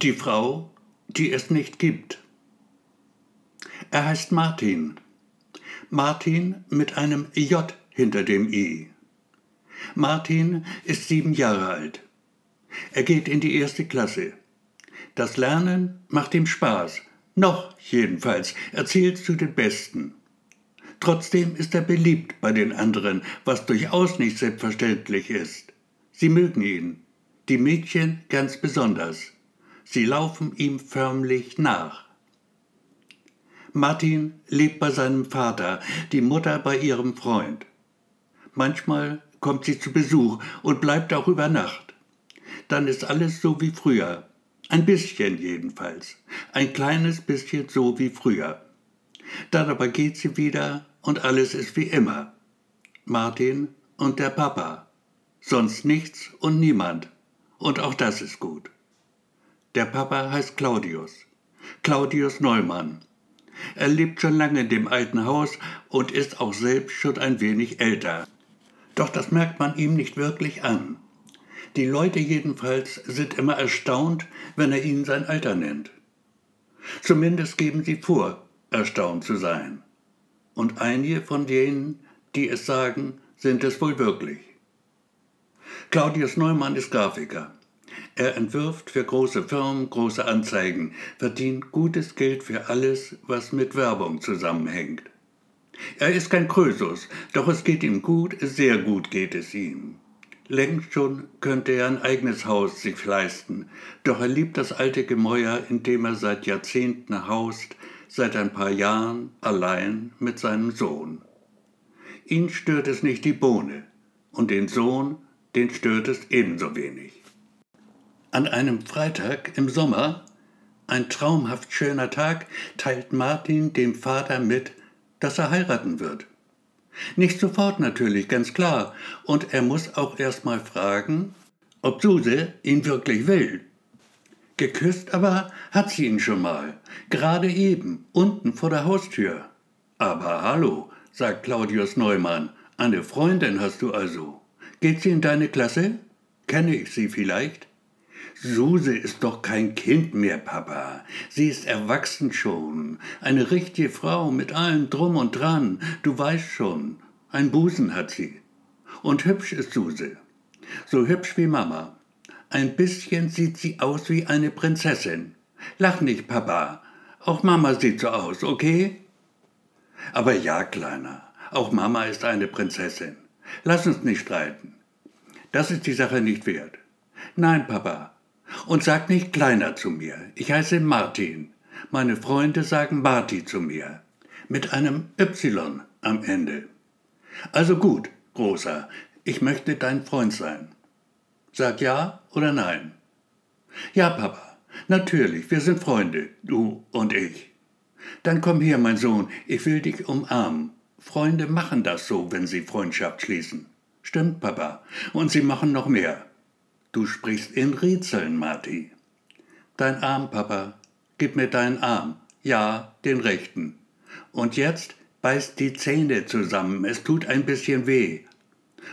Die Frau, die es nicht gibt. Er heißt Martin. Martin mit einem J hinter dem I. Martin ist sieben Jahre alt. Er geht in die erste Klasse. Das Lernen macht ihm Spaß. Noch jedenfalls. Er zählt zu den Besten. Trotzdem ist er beliebt bei den anderen, was durchaus nicht selbstverständlich ist. Sie mögen ihn. Die Mädchen ganz besonders. Sie laufen ihm förmlich nach. Martin lebt bei seinem Vater, die Mutter bei ihrem Freund. Manchmal kommt sie zu Besuch und bleibt auch über Nacht. Dann ist alles so wie früher. Ein bisschen jedenfalls. Ein kleines bisschen so wie früher. Dann aber geht sie wieder und alles ist wie immer. Martin und der Papa. Sonst nichts und niemand. Und auch das ist gut. Der Papa heißt Claudius. Claudius Neumann. Er lebt schon lange in dem alten Haus und ist auch selbst schon ein wenig älter. Doch das merkt man ihm nicht wirklich an. Die Leute jedenfalls sind immer erstaunt, wenn er ihnen sein Alter nennt. Zumindest geben sie vor, erstaunt zu sein. Und einige von denen, die es sagen, sind es wohl wirklich. Claudius Neumann ist Grafiker. Er entwirft für große Firmen große Anzeigen, verdient gutes Geld für alles, was mit Werbung zusammenhängt. Er ist kein Krösus, doch es geht ihm gut, sehr gut geht es ihm. Längst schon könnte er ein eigenes Haus sich leisten, doch er liebt das alte Gemäuer, in dem er seit Jahrzehnten haust, seit ein paar Jahren allein mit seinem Sohn. Ihn stört es nicht die Bohne, und den Sohn, den stört es ebenso wenig. An einem Freitag im Sommer, ein traumhaft schöner Tag, teilt Martin dem Vater mit, dass er heiraten wird. Nicht sofort natürlich, ganz klar, und er muss auch erst mal fragen, ob Suse ihn wirklich will. Geküsst aber hat sie ihn schon mal, gerade eben, unten vor der Haustür. Aber hallo, sagt Claudius Neumann, eine Freundin hast du also. Geht sie in deine Klasse? Kenne ich sie vielleicht? Suse ist doch kein Kind mehr, Papa. Sie ist erwachsen schon. Eine richtige Frau mit allem Drum und Dran. Du weißt schon. Ein Busen hat sie. Und hübsch ist Suse. So hübsch wie Mama. Ein bisschen sieht sie aus wie eine Prinzessin. Lach nicht, Papa. Auch Mama sieht so aus, okay? Aber ja, Kleiner. Auch Mama ist eine Prinzessin. Lass uns nicht streiten. Das ist die Sache nicht wert. Nein, Papa, und sag nicht kleiner zu mir. Ich heiße Martin. Meine Freunde sagen Marti zu mir. Mit einem Y am Ende. Also gut, Großer, ich möchte dein Freund sein. Sag ja oder nein. Ja, Papa, natürlich, wir sind Freunde, du und ich. Dann komm her, mein Sohn, ich will dich umarmen. Freunde machen das so, wenn sie Freundschaft schließen. Stimmt, Papa. Und sie machen noch mehr. Du sprichst in Rätseln, Marti. Dein Arm, Papa. Gib mir deinen Arm. Ja, den rechten. Und jetzt beißt die Zähne zusammen. Es tut ein bisschen weh.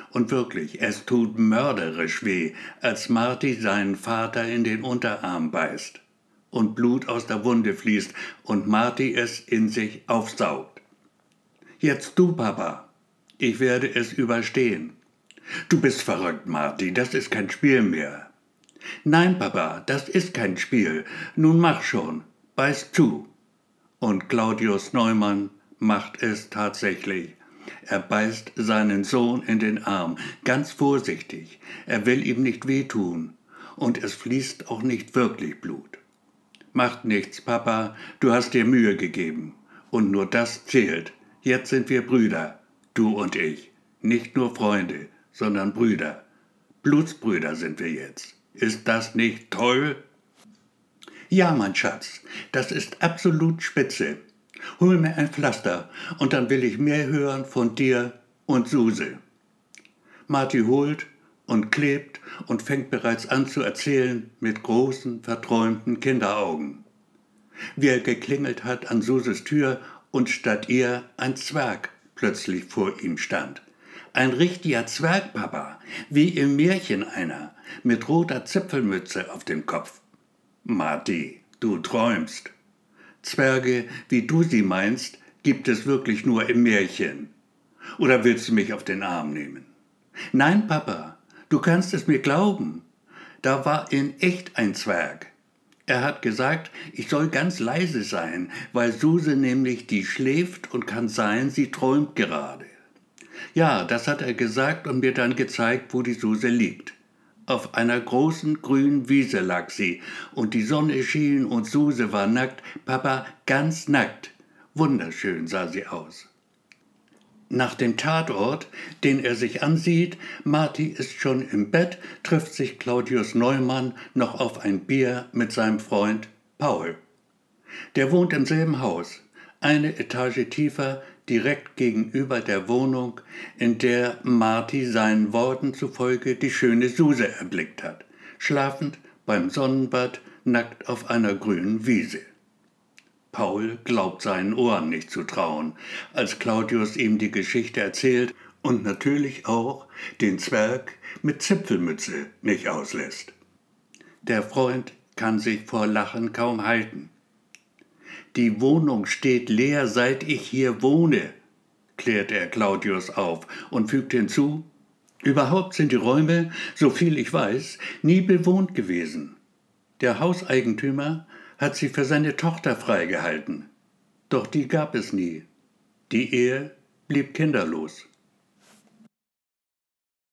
Und wirklich, es tut mörderisch weh, als Marti seinen Vater in den Unterarm beißt und Blut aus der Wunde fließt und Marti es in sich aufsaugt. Jetzt du, Papa. Ich werde es überstehen. Du bist verrückt, Marty, das ist kein Spiel mehr. Nein, Papa, das ist kein Spiel. Nun mach schon, beiß zu. Und Claudius Neumann macht es tatsächlich. Er beißt seinen Sohn in den Arm, ganz vorsichtig. Er will ihm nicht wehtun. Und es fließt auch nicht wirklich Blut. Macht nichts, Papa, du hast dir Mühe gegeben. Und nur das zählt. Jetzt sind wir Brüder, du und ich, nicht nur Freunde sondern Brüder. Blutsbrüder sind wir jetzt. Ist das nicht toll? Ja, mein Schatz, das ist absolut spitze. Hol mir ein Pflaster und dann will ich mehr hören von dir und Suse. Marty holt und klebt und fängt bereits an zu erzählen mit großen, verträumten Kinderaugen. Wie er geklingelt hat an Suses Tür und statt ihr ein Zwerg plötzlich vor ihm stand. Ein richtiger Zwergpapa, wie im Märchen einer, mit roter Zipfelmütze auf dem Kopf. Marty, du träumst. Zwerge, wie du sie meinst, gibt es wirklich nur im Märchen. Oder willst du mich auf den Arm nehmen? Nein, Papa, du kannst es mir glauben. Da war in echt ein Zwerg. Er hat gesagt, ich soll ganz leise sein, weil Suse nämlich die schläft und kann sein, sie träumt gerade. Ja, das hat er gesagt und mir dann gezeigt, wo die Suse liegt. Auf einer großen grünen Wiese lag sie, und die Sonne schien und Suse war nackt, Papa ganz nackt. Wunderschön sah sie aus. Nach dem Tatort, den er sich ansieht, Marty ist schon im Bett, trifft sich Claudius Neumann noch auf ein Bier mit seinem Freund Paul. Der wohnt im selben Haus, eine Etage tiefer, direkt gegenüber der Wohnung, in der Marty seinen Worten zufolge die schöne Suse erblickt hat, schlafend beim Sonnenbad, nackt auf einer grünen Wiese. Paul glaubt seinen Ohren nicht zu trauen, als Claudius ihm die Geschichte erzählt und natürlich auch den Zwerg mit Zipfelmütze nicht auslässt. Der Freund kann sich vor Lachen kaum halten. Die Wohnung steht leer, seit ich hier wohne, klärt er Claudius auf und fügt hinzu, überhaupt sind die Räume, so viel ich weiß, nie bewohnt gewesen. Der Hauseigentümer hat sie für seine Tochter freigehalten. Doch die gab es nie. Die Ehe blieb kinderlos.